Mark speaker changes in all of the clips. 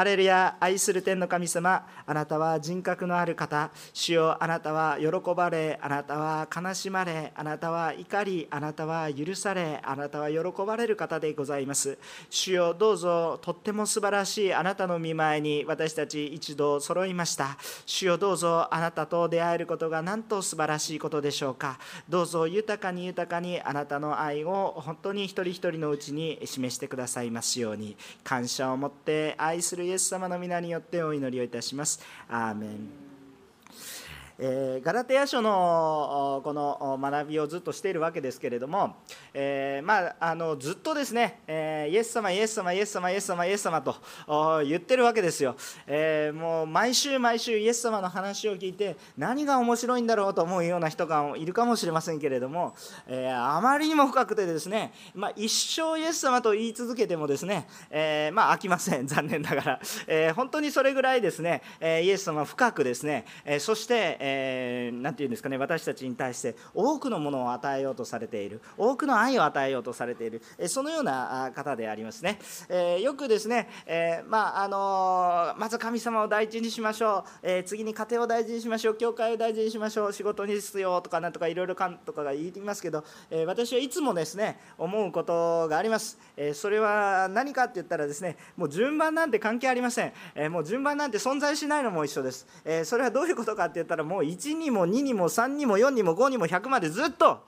Speaker 1: ハレルヤ愛する天の神様あなたは人格のある方主よあなたは喜ばれあなたは悲しまれあなたは怒りあなたは許されあなたは喜ばれる方でございます。主よどうぞとっても素晴らしいあなたの見前に私たち一度揃いました。主よどうぞあなたと出会えることがなんと素晴らしいことでしょうか。どうぞ豊かに豊かにあなたの愛を本当に一人一人のうちに示してくださいますように。感謝を持って愛するイエス様の皆によってお祈りをいたします。アーメンえー、ガラテヤ書のこの学びをずっとしているわけですけれども、えー、まあ、あのずっとですね、えー、イエス様、イエス様、イエス様、イエス様、イエス様と言ってるわけですよ、えもう毎週毎週イエス様の話を聞いて何が面白いんだろうと思うような人がいるかもしれませんけれども、えあまりにも深くてですね、まあ、一生イエス様と言い続けてもですね、えまあ、飽きません。残念ながら、え本当にそれぐらいですね、えイエス様深くですね、えそして、ええー、て言うんですかね私たちに対して多くのものを与えようとされている多くの愛を与えようとされている、えそのような方でありますね、えー、よくですね、えー、まああのまず神様を大事にしましょう、え次に家庭を大事にしましょう。教会を大事にしましょう。仕事に必要とかなんとかいろいろかんとかが言いますけど、え私はいつもですね思うことがあります、えそれは何かって言ったらですねもう順番なんて関係ありません、えもう順番なんて存在しないのも一緒です、えそれはどういうことかって言ったらもう1にも2にも3にも4にも5にも100までずっと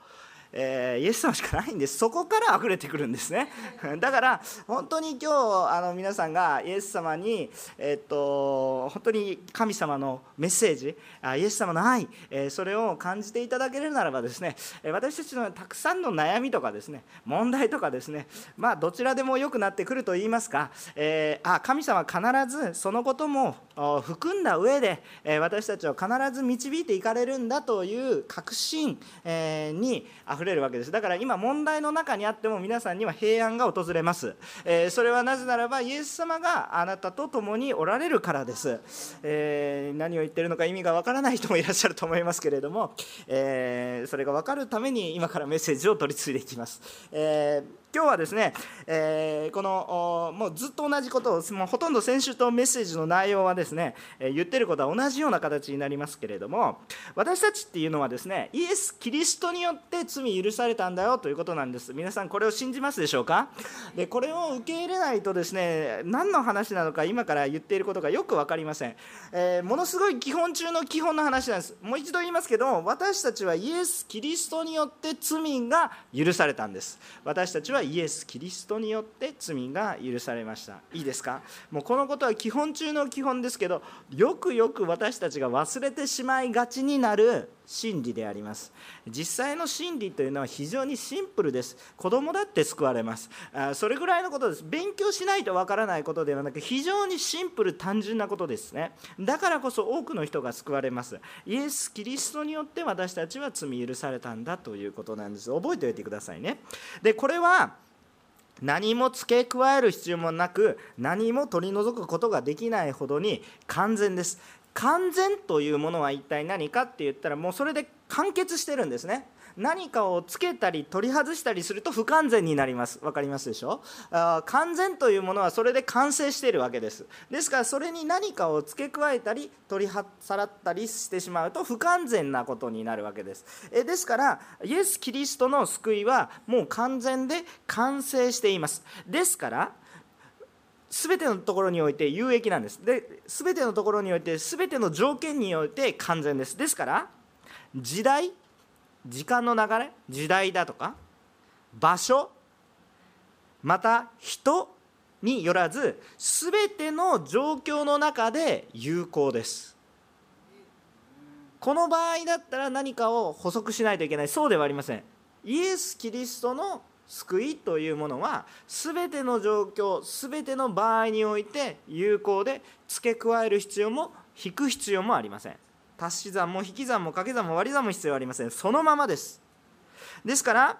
Speaker 1: えー、イエス様しかないんです。そこから溢れてくるんですね。だから本当に今日あの皆さんがイエス様に、え、っと本当に神様のメッセージイエス様の愛、えー、それを感じていただけるならばですね私たちのたくさんの悩みとかですね問題とかですねまあどちらでも良くなってくると言いますか、えー、あ神様必ずそのことも含んだ上で、私たちを必ず導いていかれるんだという確信、にあふれるわけです。だから今問題の中にあっても皆さんには平安が訪れます、えー、それはなぜならばイエス様があなたと共におられるからです、えー、何を言ってるのか意味がわからない人もいらっしゃると思いますけれども、えー、それが分かるために今からメッセージを取り継いでいきます、えー今日はですね、えー、このもうずっと同じことをもうほとんど先週とメッセージの内容はですね、えー、言ってることは同じような形になりますけれども私たちっていうのはですねイエス・キリストによって罪許されたんだよということなんです。皆さんこれを信じますでしょうか？でこれを受け入れないとですね何の話なのか今から言っていることがよく分かりません、えー、ものすごい基本中の基本の話なんです。もう一度言いますけど私たちはイエス・キリストによって罪が許されたんです。私たちはイエス・キリストによって罪が許されました。いいですか？もうこのことは基本中の基本ですけどよくよく私たちが忘れてしまいがちになる真理であります。実際の真理というのは非常にシンプルです。子供だって救われます。あそれぐらいのことです。勉強しないとわからないことではなく非常にシンプル単純なことですね。だからこそ多くの人が救われます。イエス・キリストによって私たちは罪許されたんだということなんです。覚えておいてくださいね。でこれは何も付け加える必要もなく何も取り除くことができないほどに完全です。完全というものは一体何かって言ったらもうそれで完結してるんですね。何かをつけたり取り外したりすると不完全になります。分かりますでしょ？あ完全というものはそれで完成しているわけです。ですからそれに何かを付け加えたり取りさらったりしてしまうと不完全なことになるわけです。えですからイエス・キリストの救いはもう完全で完成しています。ですから全てのところにおいて有益なんです。で全てのところにおいて全ての条件において完全です。ですから時代時間の流れ時代だとか場所また人によらず全ての状況の中で有効です。この場合だったら何かを補足しないといけない。そうではありません。イエス・キリストの救いというものは全ての状況全ての場合において有効で付け加える必要も引く必要もありません。足し算も引き算も掛け算も割り算も必要ありません。そのままです。ですから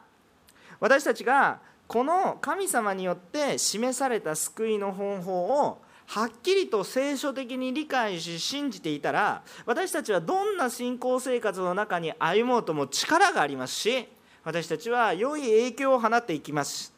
Speaker 1: 私たちがこの神様によって示された救いの方法をはっきりと聖書的に理解し信じていたら私たちはどんな信仰生活の中に歩もうとも力がありますし私たちは良い影響を放っていきます。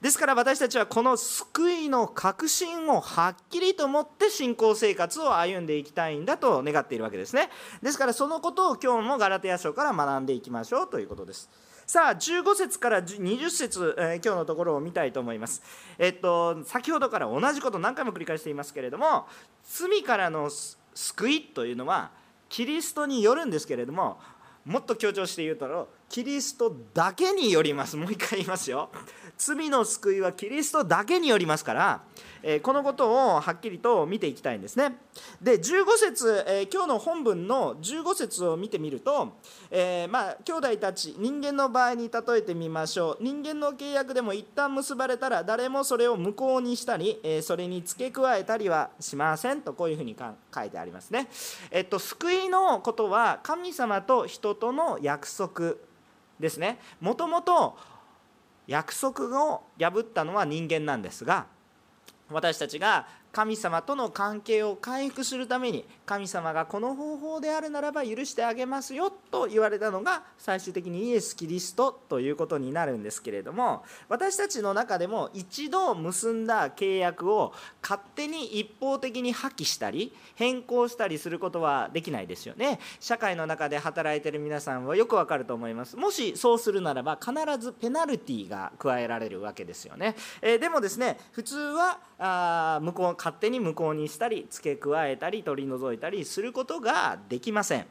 Speaker 1: ですから私たちはこの救いの確信をはっきりと持って信仰生活を歩んでいきたいんだと願っているわけですね。ですからそのことを今日もガラテヤ書から学んでいきましょうということです。さあ15節から20節、えー、今日のところを見たいと思います。えっと先ほどから同じこと何回も繰り返していますけれども罪からの救いというのはキリストによるんですけれどももっと強調して言うとキリストだけによります。もう一回言いますよ。罪の救いはキリストだけによりますから、えこのことをはっきりと見ていきたいんですね。で15節、え今日の本文の15節を見てみると、えー、まあ兄弟たち人間の場合に例えてみましょう。人間の契約でも一旦結ばれたら誰もそれを無効にしたり、えそれに付け加えたりはしません。とこういうふうに書いてありますね。えっと救いのことは神様と人との約束。ですね。もともと約束を破ったのは人間なんですが私たちが神様との関係を回復するために神様がこの方法であるならば許してあげますよと言われたのが最終的にイエス・キリストということになるんですけれども私たちの中でも一度結んだ契約を勝手に一方的に破棄したり変更したりすることはできないですよね。社会の中で働いてる皆さんはよくわかると思います。もしそうするならば必ずペナルティが加えられるわけですよね、えー、でもですね普通はあ向こう勝手に無効にしたり付け加えたり取り除いたりすることができません。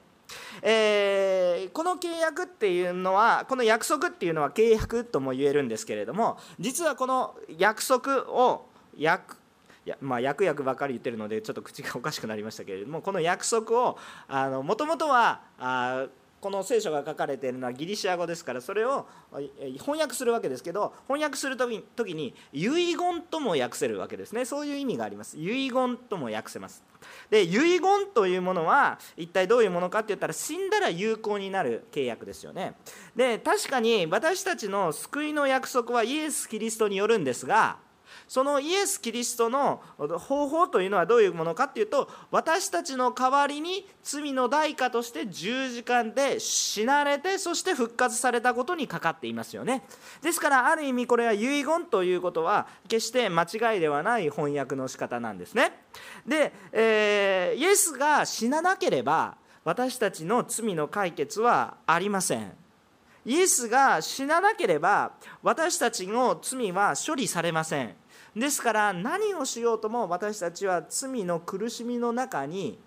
Speaker 1: えー、この契約っていうのはこの約束っていうのは契約とも言えるんですけれども実はこの約束を約やまあ、約約ばかり言ってるのでちょっと口がおかしくなりましたけれどもこの約束をもともとはあこの聖書が書かれているのはギリシア語ですからそれを翻訳するわけですけど翻訳する時に遺言とも訳せるわけですね。そういう意味があります。遺言とも訳せます。で遺言というものは一体どういうものかって言ったら死んだら有効になる契約ですよね。で確かに私たちの救いの約束はイエス・キリストによるんですがそのイエス・キリストの方法というのはどういうものかっていうと私たちの代わりに罪の代価として十字架で死なれてそして復活されたことにかかっていますよね。ですからある意味これは遺言ということは決して間違いではない翻訳の仕方なんですね。で、えー、イエスが死ななければ私たちの罪の解決はありません。イエスが死ななければ私たちの罪は処理されません。ですから何をしようとも私たちは罪の苦しみの中に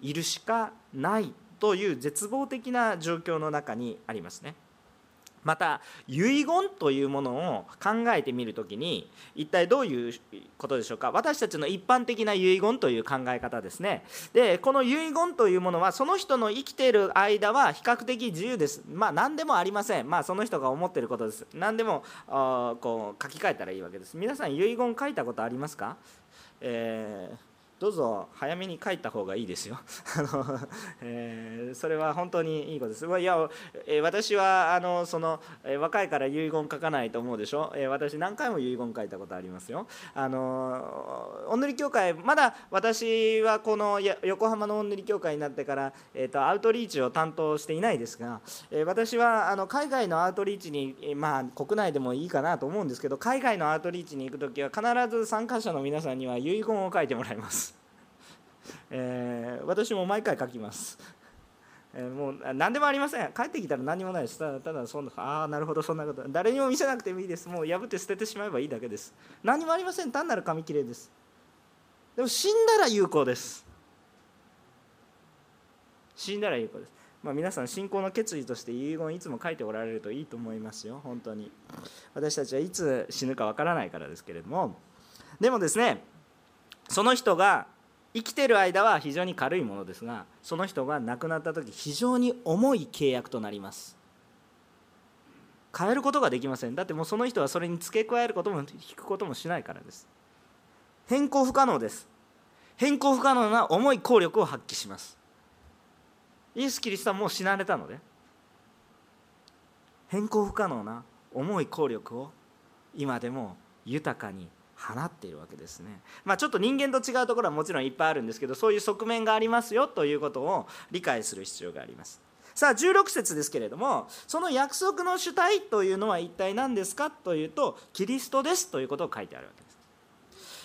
Speaker 1: いるしかないという絶望的な状況の中にありますね。また遺言というものを考えてみる時に一体どういうことでしょうか？私たちの一般的な遺言という考え方ですね。でこの遺言というものはその人の生きている間は比較的自由です。まあ何でもありません。まあその人が思っていることです。何でもこう書き換えたらいいわけです。皆さん遺言書いたことありますか、えーどうぞ早めに帰った方がいいですよ。あの、えー、それは本当にいいことです。いや、私はあのその、え、若いから遺言書かないと思うでしょ、え私何回も遺言書いたことありますよ。あのお塗り協会まだ私はこの横浜のお塗り協会になってから、えーと、アウトリーチを担当していないですが、え私はあの海外のアウトリーチに、まあ国内でもいいかなと思うんですけど海外のアウトリーチに行く時は必ず参加者の皆さんには遺言を書いてもらいます。えー、私も毎回書きます。えー、もう何でもありません。帰ってきたら何もないです。ただただそんなああなるほどそんなこと。誰にも見せなくてもいいです。もう破って捨ててしまえばいいだけです。何もありません。単なる紙切れです。でも死んだら有効です。死んだら有効です。まあ、皆さん信仰の決意として遺言いつも書いておられるといいと思いますよ。本当に。私たちはいつ死ぬかわからないからですけれども。でもですねその人が生きてる間は非常に軽いものですがその人が亡くなった時非常に重い契約となります。変えることができません。だってもうその人はそれに付け加えることも引くこともしないからです。変更不可能です。変更不可能な重い効力を発揮します。イエス・キリストはもう死なれたので変更不可能な重い効力を今でも豊かに放っているわけですね。まあ、ちょっと人間と違うところはもちろんいっぱいあるんですけどそういう側面がありますよということを理解する必要があります。さあ16節ですけれどもその約束の主体というのは一体何ですか？というとキリストですということを書いてあるわけ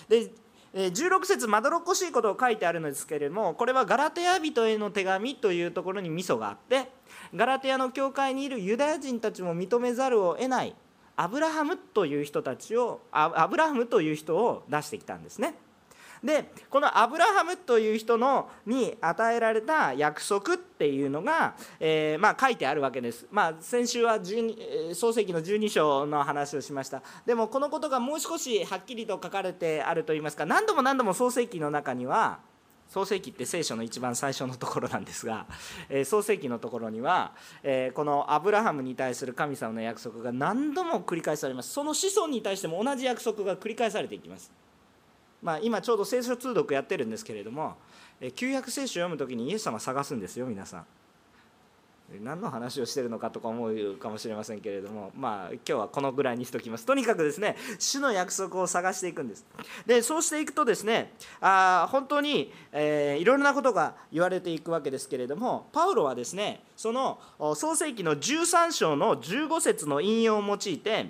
Speaker 1: です。で16節まどろっこしいことを書いてあるのですけれどもこれはガラテヤ人への手紙というところにミソがあってガラテヤの教会にいるユダヤ人たちも認めざるを得ないアブラハムという人たちをアブラハムという人を出してきたんですね。でこのアブラハムという人のに与えられた約束っていうのが、えー、まあ、書いてあるわけです、まあ、先週は創世記の12章の話をしましたでもこのことがもう少しはっきりと書かれてあるといいますか何度も何度も創世記の中には創世記って聖書の一番最初のところなんですが、えー、創世記のところには、えー、このアブラハムに対する神様の約束が何度も繰り返されます。その子孫に対しても同じ約束が繰り返されていきます。まあ、今ちょうど聖書通読やってるんですけれどもえ旧約聖書を読む時にイエス様探すんですよ皆さん。何の話をしてるのかとか思うかもしれませんけれどもまあ今日はこのぐらいにしときます。とにかくですね主の約束を探していくんです。でそうしていくとですねあ本当に、えー、いろいろなことが言われていくわけですけれどもパウロはですねその創世記の13章の15節の引用を用いて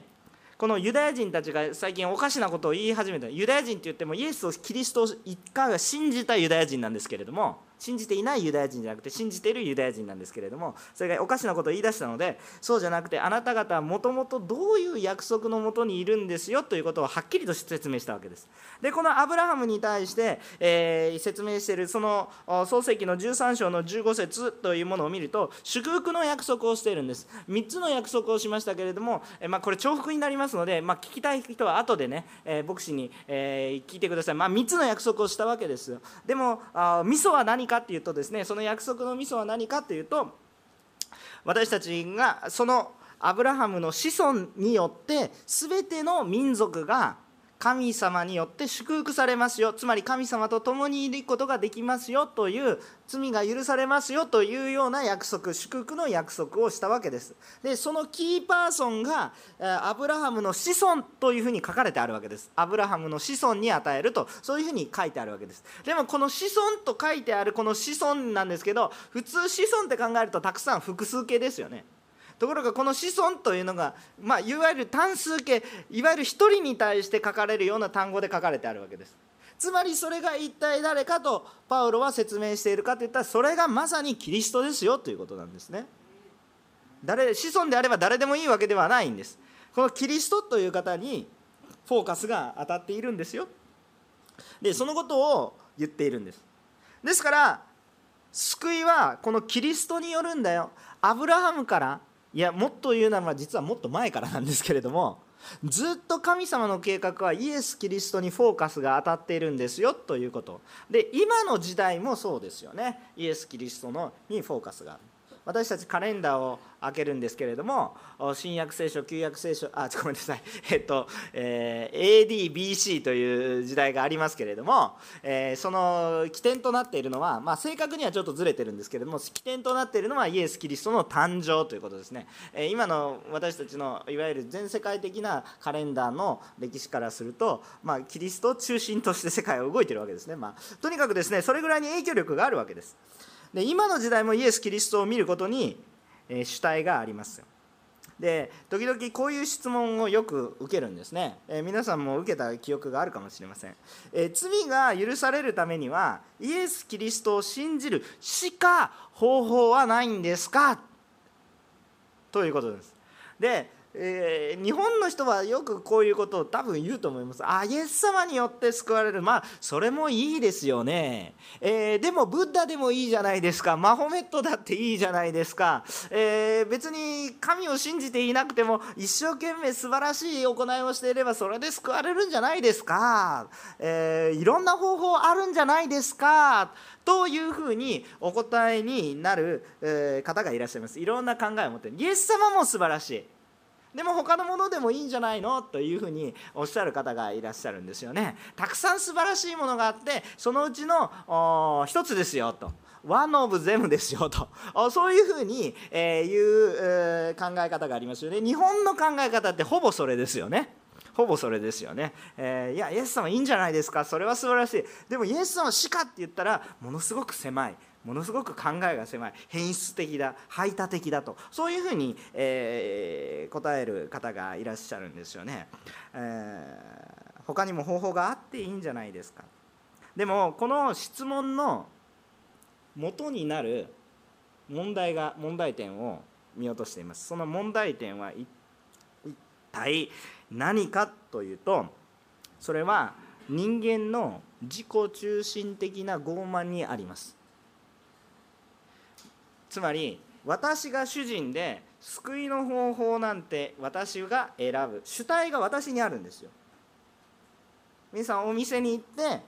Speaker 1: このユダヤ人たちが最近おかしなことを言い始めた。ユダヤ人って言ってもイエスをキリストを一回は信じたユダヤ人なんですけれども信じていないユダヤ人じゃなくて信じているユダヤ人なんですけれどもそれがおかしなことを言い出したのでそうじゃなくてあなた方はもともとどういう約束のもとにいるんですよということをはっきりと説明したわけです。でこのアブラハムに対して、えー、説明しているその創世記の13章の15節というものを見ると祝福の約束をしているんです。3つの約束をしましたけれども、え、まあ、これ重複になりますので、まあ、聞きたい人は後でね、えー、牧師に、え聞いてください、まあ、3つの約束をしたわけですでもあ味噌は何かっていうとですねその約束の味噌は何かっていうと私たちがそのアブラハムの子孫によって全ての民族が神様によって祝福されますよ。つまり神様と共にいることができますよ。という罪が許されますよ。というような約束祝福の約束をしたわけです。でそのキーパーソンがアブラハムの子孫というふうに書かれてあるわけです。アブラハムの子孫に与えると。そういうふうに書いてあるわけです。でもこの子孫と書いてあるこの子孫なんですけど普通子孫って考えるとたくさん複数形ですよね。ところがこの子孫というのが、まあ、いわゆる単数形いわゆる1人に対して書かれるような単語で書かれてあるわけです。つまりそれが一体誰かとパウロは説明しているかといったらそれがまさにキリストですよということなんですね。誰子孫であれば誰でもいいわけではないんです。このキリストという方にフォーカスが当たっているんですよ。でそのことを言っているんです。ですから救いはこのキリストによるんだよ。アブラハムからいやもっと言うなら実はもっと前からなんですけれどもずっと神様の計画はイエス・キリストにフォーカスが当たっているんですよということ。で今の時代もそうですよね。イエス・キリストのにフォーカスがある。私たちカレンダーを開けるんですけれども新約聖書旧約聖書あごめんなさい、えっとえー、ADBC という時代がありますけれども、えー、その起点となっているのは、まあ、正確にはちょっとずれてるんですけれども起点となっているのはイエス・キリストの誕生ということですね、えー、今の私たちのいわゆる全世界的なカレンダーの歴史からすると、まあ、キリストを中心として世界は動いてるわけですね、まあ、とにかくですねそれぐらいに影響力があるわけです。で今の時代もイエス・キリストを見ることに、主体がありますで時々こういう質問をよく受けるんですね、え、皆さんも受けた記憶があるかもしれません、えー、罪が許されるためにはイエス・キリストを信じるしか方法はないんですか？ということです。でえー、日本の人はよくこういうことを多分言うと思います。あイエス様によって救われる。まあそれもいいですよね、えー、でもブッダでもいいじゃないですか。マホメットだっていいじゃないですか、えー、別に神を信じていなくても一生懸命素晴らしい行いをしていればそれで救われるんじゃないですか、えいろんな方法あるんじゃないですか。というふうにお答えになる、え方がいらっしゃいます。いろんな考えを持ってイエス様も素晴らしい。でも他のものでもいいんじゃないの？というふうにおっしゃる方がいらっしゃるんですよね。たくさん素晴らしいものがあってそのうちの一つですよと。ワンオブゼムですよと。そういうふうに、えいう、考え方がありますよね。日本の考え方ってほぼそれですよね。ほぼそれですよね、えー、いやイエス様いいんじゃないですか？それは素晴らしい。でもイエス様しかって言ったらものすごく狭い。ものすごく考えが狭い。変質的だ排他的だと。そういうふうに、えー、答える方がいらっしゃるんですよね、えー、他にも方法があっていいんじゃないですか。でもこの質問の元になる問題が問題点を見落としています。その問題点は一体何かというとそれは人間の自己中心的な傲慢にあります。つまり私が主人で救いの方法なんて私が選ぶ主体が私にあるんですよ。皆さんお店に行って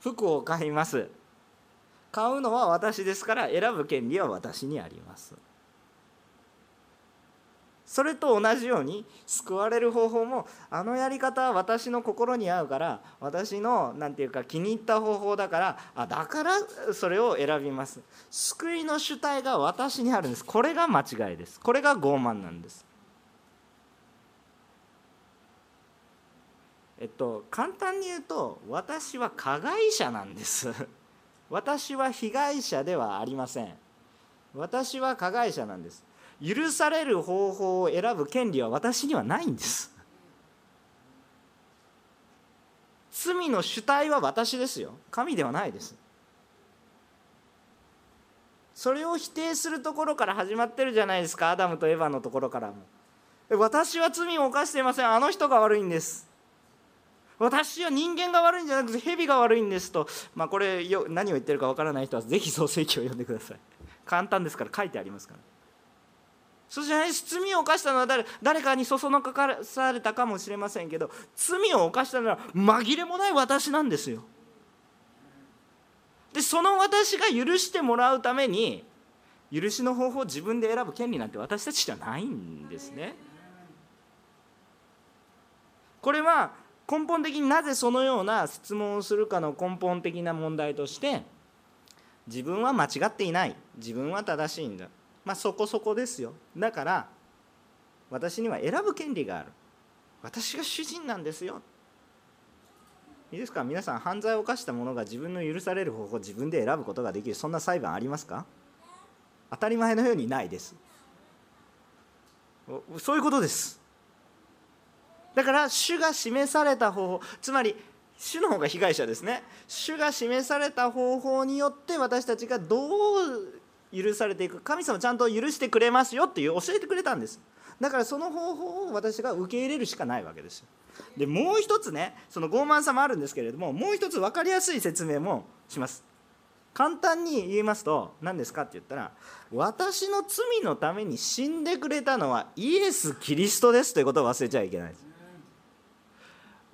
Speaker 1: 服を買います。買うのは私ですから選ぶ権利は私にあります。それと同じように救われる方法もあのやり方は私の心に合うから私の何て言うか気に入った方法だからあだからそれを選びます。救いの主体が私にあるんです。これが間違いです。これが傲慢なんです。えっと簡単に言うと私は加害者なんです。私は被害者ではありません。私は加害者なんです。許される方法を選ぶ権利は私にはないんです。罪の主体は私ですよ。神ではないです。それを否定するところから始まってるじゃないですか。アダムとエヴァのところからも。私は罪を犯していません。あの人が悪いんです。私は人間が悪いんじゃなくて蛇が悪いんですと、まあ、これよ何を言ってるかわからない人はぜひ創世記を読んでください。簡単ですから書いてありますから。そうじゃない罪を犯したのは誰誰かにそそのかかされたかもしれませんけど罪を犯したのは紛れもない私なんですよ。でその私が許してもらうために許しの方法を自分で選ぶ権利なんて私たちじゃないんですね。これは根本的になぜそのような質問をするかの根本的な問題として自分は間違っていない自分は正しいんだまあそこそこですよ。だから私には選ぶ権利がある。私が主人なんですよ。いいですか？皆さん犯罪を犯した者が自分の許される方法を自分で選ぶことができる。そんな裁判ありますか？当たり前のようにないです。そういうことです。だから主が示された方法つまり主の方が被害者ですね。主が示された方法によって私たちがどう許されていく。神様ちゃんと許してくれますよっていう教えてくれたんです。だからその方法を私が受け入れるしかないわけです。でもう一つねその傲慢さもあるんですけれどももう一つ分かりやすい説明もします。簡単に言いますと何ですかって言ったら私の罪のために死んでくれたのはイエス・キリストですということを忘れちゃいけないです。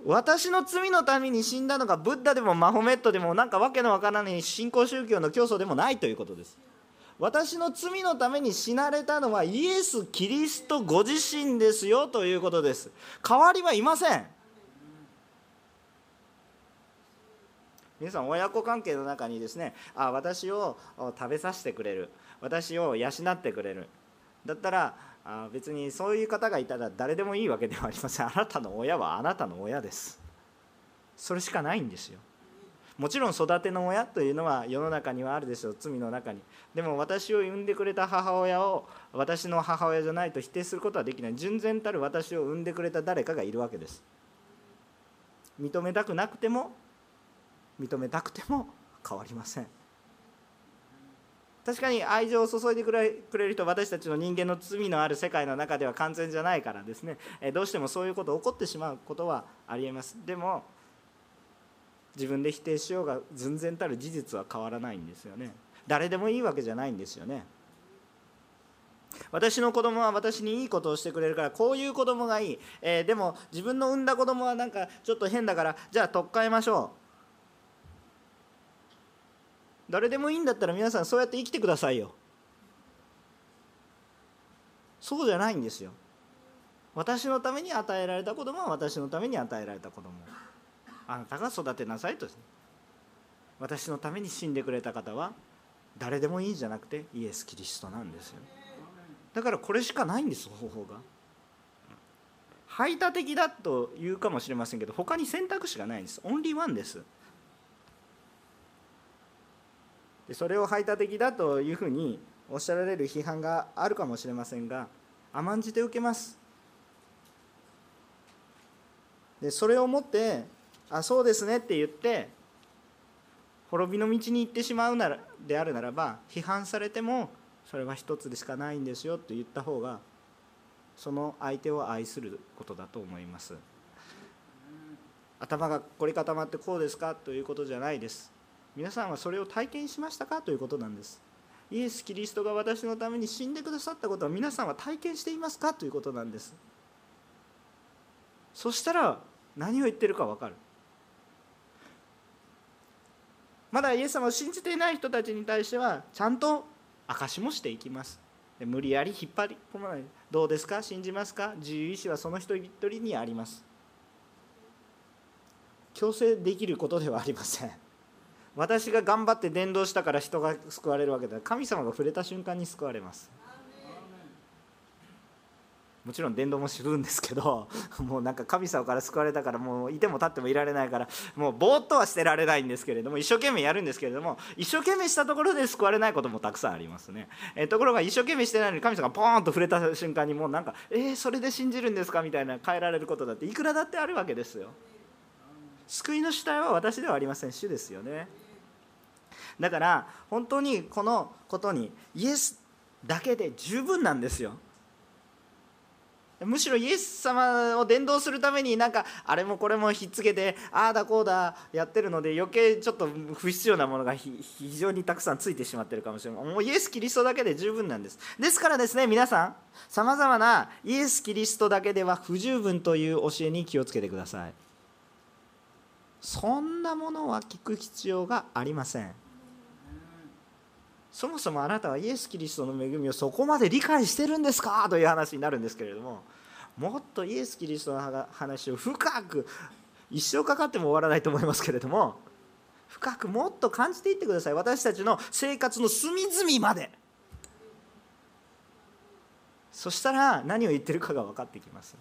Speaker 1: 私の罪のために死んだのがブッダでもマホメットでもなんかわけのわからない新興宗教の教祖でもないということです。私の罪のために死なれたのはイエス・キリストご自身ですよということです。代わりはいません。皆さん親子関係の中にですねあ私を食べさせてくれる。私を養ってくれる。だったらあ別にそういう方がいたら誰でもいいわけではありません。あなたの親はあなたの親です。それしかないんですよ。もちろん育ての親というのは世の中にはあるでしょう罪の中に。でも私を産んでくれた母親を私の母親じゃないと否定することはできない。純然たる私を産んでくれた誰かがいるわけです。認めたくなくても認めたくても変わりません。確かに愛情を注いでくれる人私たちの人間の罪のある世界の中では完全じゃないからですね。どうしてもそういうこと起こってしまうことはありえます。でも自分で否定しようが純然たる事実は変わらないんですよね。誰でもいいわけじゃないんですよね。私の子供は私にいいことをしてくれるからこういう子供がいい、えー、でも自分の産んだ子供はなんかちょっと変だからじゃあ取っ換えましょう。誰でもいいんだったら皆さんそうやって生きてくださいよ。そうじゃないんですよ。私のために与えられた子供は私のために与えられた子供。あなたが育てなさいと私のために死んでくれた方は誰でもいいじゃなくてイエス・キリストなんですよ。だからこれしかないんです方法が。排他的だと言うかもしれませんけど他に選択肢がないんです。オンリーワンです。でそれを排他的だというふうにおっしゃられる批判があるかもしれませんが甘んじて受けます。でそれをもってあそうですねって言って滅びの道に行ってしまうならであるならば批判されてもそれは一つでしかないんですよと言った方がその相手を愛することだと思います。頭が凝り固まってこうですかということじゃないです。皆さんはそれを体験しましたか？ということなんです。イエス・キリストが私のために死んでくださったことは皆さんは体験していますか？ということなんです。そしたら何を言ってるか分かる。まだイエス様を信じていない人たちに対してはちゃんと証しもしていきます。で無理やり引っ張り込まない。どうですか？信じますか？自由意志はその人一人にあります。強制できることではありません。私が頑張って伝道したから人が救われるわけでは神様が触れた瞬間に救われます。もちろん伝道もするんですけど もうなんか神様から救われたからもういても立ってもいられないからもうぼーっとはしてられないんですけれども一生懸命やるんですけれども一生懸命したところで救われないこともたくさんありますね、えところが一生懸命してないのに神様がポーンと触れた瞬間にもうなんか「えー、それで信じるんですか?」みたいな変えられることだっていくらだってあるわけですよ。救いの主体は私ではありません。主ですよね。だから本当にこのことにイエスだけで十分なんですよ。むしろイエス様を伝道するためになんかあれもこれもひっつけてああだこうだやってるので余計ちょっと不必要なものが非常にたくさんついてしまってるかもしれないもうイエス・キリストだけで十分なんです。ですからですね皆さんさまざまなイエス・キリストだけでは不十分という教えに気をつけてください。そんなものは聞く必要がありません。そもそもあなたはイエス・キリストの恵みをそこまで理解してるんですかという話になるんですけれどももっとイエス・キリストの話を深く一生かかっても終わらないと思いますけれども深くもっと感じていってください。私たちの生活の隅々まで。そしたら何を言ってるかが分かってきます。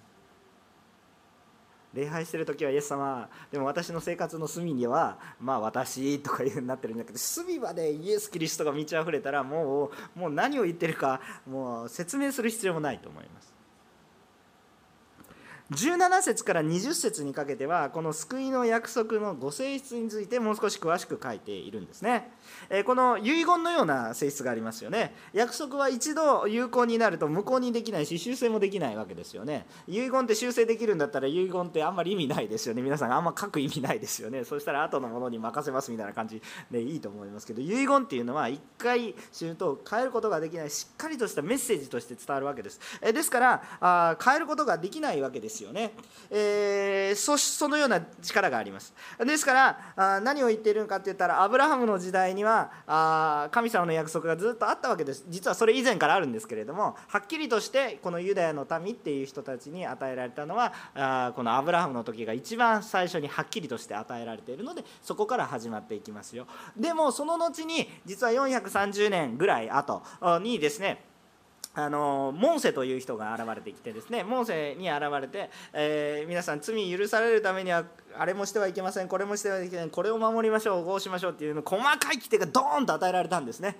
Speaker 1: 礼拝してる時はイエス様でも私の生活の隅にはまあ私とかいうふうになってるんだけど隅までイエス・キリストが満ち溢れたらもうもう何を言ってるかもう説明する必要もないと思います。17節から20節にかけてはこの救いの約束のご性質についてもう少し詳しく書いているんですね。この遺言のような性質がありますよね。約束は一度有効になると無効にできないし修正もできないわけですよね。遺言って修正できるんだったら遺言ってあんまり意味ないですよね。皆さんあんま書く意味ないですよね。そしたら後のものに任せますみたいな感じでいいと思いますけど遺言っていうのは一回死ぬと変えることができないしっかりとしたメッセージとして伝わるわけです。ですから変えることができないわけです。ですよね、えー、そそのような力があります。ですからあ何を言っているのかって言ったらアブラハムの時代にはあ神様の約束がずっとあったわけです。実はそれ以前からあるんですけれどもはっきりとしてこのユダヤの民っていう人たちに与えられたのはあこのアブラハムの時が一番最初にはっきりとして与えられているのでそこから始まっていきますよ。でもその後に実は430年ぐらい後にですねあのモーセという人が現れてきてですねモーセに現れて、えー、皆さん罪許されるためにはあれもしてはいけませんこれもしてはいけないこれを守りましょうこうしましょうっていうの細かい規定がドーンと与えられたんですね。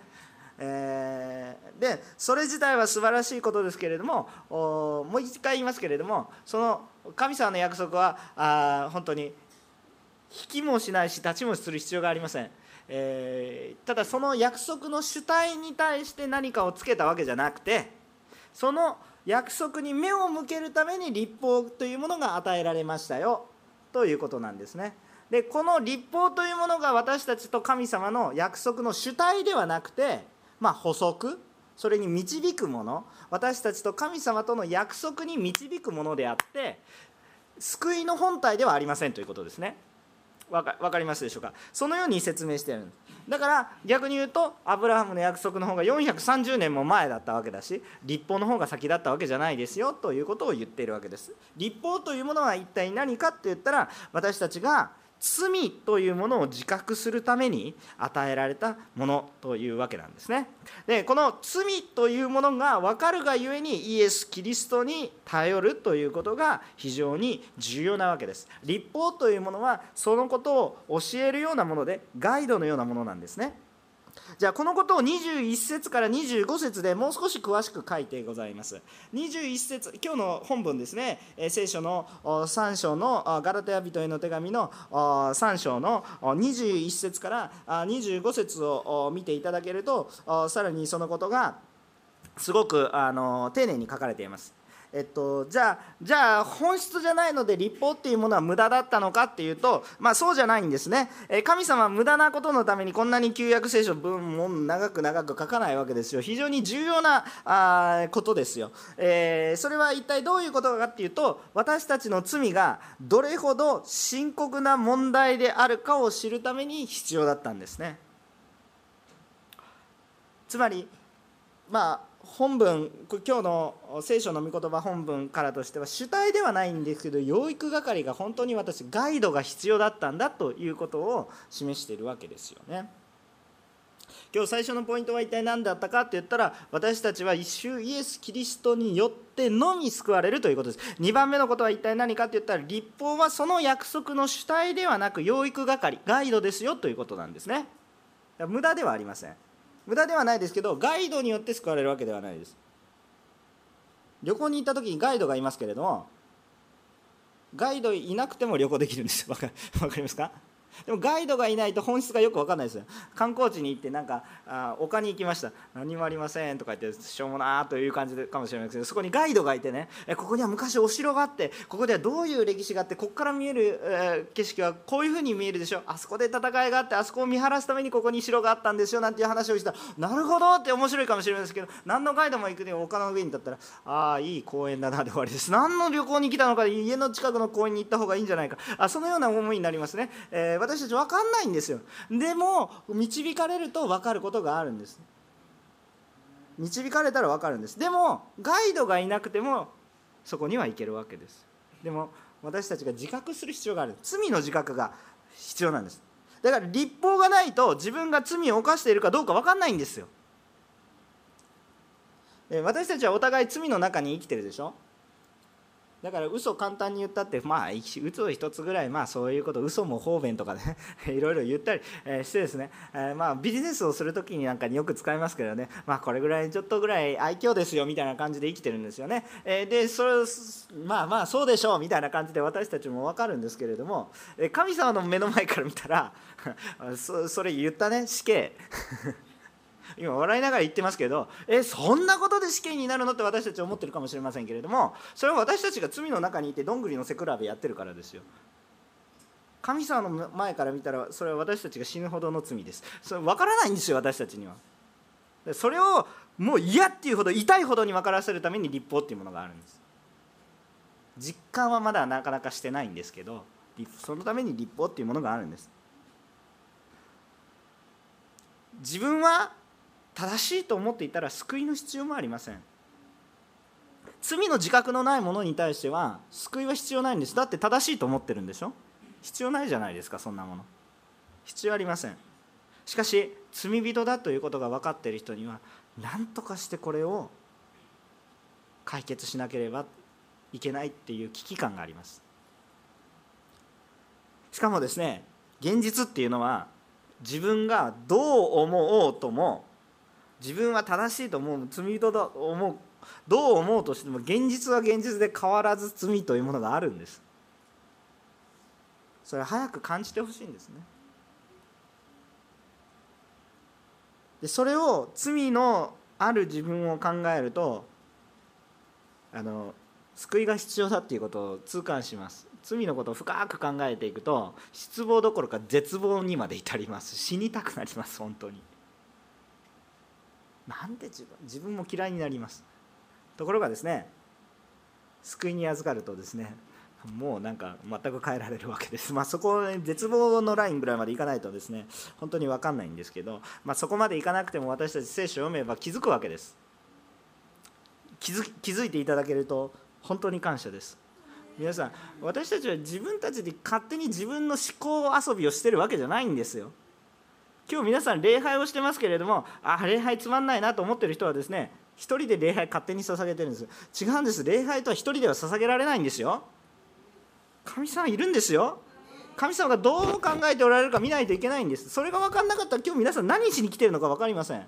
Speaker 1: えー、でそれ自体は素晴らしいことですけれどももう一回言いますけれどもその神様の約束はあ本当に引きもしないし立ちもする必要がありません。えー、ただその約束の主体に対して何かをつけたわけじゃなくてその約束に目を向けるために立法というものが与えられましたよということなんですね。でこの立法というものが私たちと神様の約束の主体ではなくて、まあ、補足それに導くもの私たちと神様との約束に導くものであって救いの本体ではありませんということですね。分か分かりますでしょうか？そのように説明してるんですだから逆に言うとアブラハムの約束の方が430年も前だったわけだし立法の方が先だったわけじゃないですよということを言っているわけです。立法というものは一体何かって言ったら私たちが罪というものを自覚するために与えられたものというわけなんですね。でこの罪というものが分かるがゆえにイエス・キリストに頼るということが非常に重要なわけです。立法というものはそのことを教えるようなものでガイドのようなものなんですね。じゃあこのことを21節から25節でもう少し詳しく書いてございます。21節今日の本文ですね。聖書の3章のガラテヤ人への手紙の3章の21節から25節を見ていただけるとさらにそのことがすごくあの丁寧に書かれています。えっと、じゃあじゃあ本質じゃないので立法っていうものは無駄だったのかっていうと、まあ、そうじゃないんですね、え神様は無駄なことのためにこんなに旧約聖書文も長く長く書かないわけですよ。非常に重要なあことですよ、えー、それは一体どういうことかっていうと私たちの罪がどれほど深刻な問題であるかを知るために必要だったんですね。つまりまあ本文今日の聖書の御言葉本文からとしては主体ではないんですけど養育係が本当に私ガイドが必要だったんだということを示しているわけですよね。今日最初のポイントは一体何だったかって言ったら私たちは一周イエス・キリストによってのみ救われるということです。2番目のことは一体何かって言ったら立法はその約束の主体ではなく養育係ガイドですよということなんですね。無駄ではありません。無駄ではないですけどガイドによって救われるわけではないです。旅行に行った時にガイドがいますけれどもガイドいなくても旅行できるんです。わかりますか？でもガイドがいないと本質がよく分かんないですよ。観光地に行ってなんかあ丘に行きました。何もありませんとか言ってしょうもなーという感じでかもしれないですけどそこにガイドがいてね。えここには昔お城があってここではどういう歴史があってここから見える、えー、景色はこういうふうに見えるでしょあそこで戦いがあってあそこを見晴らすためにここに城があったんですよなんていう話をした。らなるほどって面白いかもしれないですけど何のガイドも行くで丘の上に立ったらああいい公園だなで終わりです。何の旅行に来たのか家の近くの公園に行った方がいいんじゃないか。あそのような思いになりますね、えー、私たち分かんないんですよ。でも導かれると分かることがあるんです。導かれたら分かるんです。でもガイドがいなくてもそこには行けるわけです。でも私たちが自覚する必要がある。罪の自覚が必要なんです。だから立法がないと自分が罪を犯しているかどうか分かんないんですよ。私たちはお互い罪の中に生きてるでしょ？だから嘘簡単に言ったってまあ嘘一つぐらいまあそういうこと嘘も方便とかね いろいろ言ったり、えしてですね、えまあビジネスをする時になんかによく使いますけどね。まあこれぐらいちょっとぐらい愛嬌ですよみたいな感じで生きてるんですよね、えでそれまあまあそうでしょうみたいな感じで私たちも分かるんですけれども神様の目の前から見たら それ言ったね死刑。今笑いながら言ってますけどえそんなことで死刑になるのって私たち思ってるかもしれませんけれどもそれは私たちが罪の中にいてどんぐりの背比べやってるからですよ。神様の前から見たらそれは私たちが死ぬほどの罪です。それ分からないんですよ私たちには。それをもう嫌っていうほど痛いほどに分からせるために立法っていうものがあるんです。実感はまだなかなかしてないんですけどそのために立法っていうものがあるんです。自分は正しいと思っていたら救いの必要もありません。罪の自覚のないものに対しては救いは必要ないんです。だって正しいと思ってるんでしょ？必要ないじゃないですかそんなもの。必要ありません。しかし罪人だということが分かっている人には何とかしてこれを解決しなければいけないっていう危機感があります。しかもですね現実っていうのは自分がどう思おうとも自分は正しいと思う罪人だと思うどう思うとしても現実は現実で変わらず罪というものがあるんです。それ早く感じてほしいんですね。でそれを罪のある自分を考えるとあの救いが必要だっていうことを痛感します。罪のことを深く考えていくと失望どころか絶望にまで至ります。死にたくなります本当に。なんで自分自分も嫌いになりますところがですね救いに預かるとですねもうなんか全く変えられるわけです。まあ、そこ、絶望のラインぐらいまでいかないとですね本当に分かんないんですけど、まあ、そこまでいかなくても私たち聖書を読めば気づくわけです。気づ気づいていただけると本当に感謝です。皆さん私たちは自分たちで勝手に自分の思考遊びをしてるわけじゃないんですよ。今日皆さん礼拝をしてますけれどもあ礼拝つまんないなと思ってる人はですね一人で礼拝勝手に捧げてるんです。違うんです。礼拝とは一人では捧げられないんですよ。神様いるんですよ。神様がどう考えておられるか見ないといけないんです。それが分かんなかったら今日皆さん何しに来てるのか分かりません。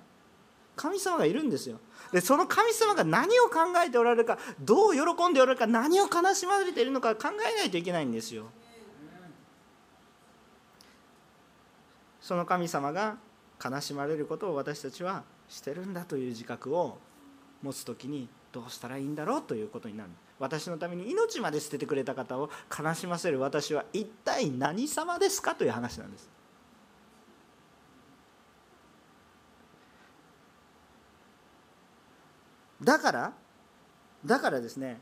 Speaker 1: 神様がいるんですよ。でその神様が何を考えておられるかどう喜んでおられるか何を悲しまれているのか考えないといけないんですよ。その神様が悲しまれることを私たちはしてるんだという自覚を持つ時にどうしたらいいんだろうということになる。私のために命まで捨ててくれた方を悲しませる私は一体何様ですかという話なんです。だからだからですね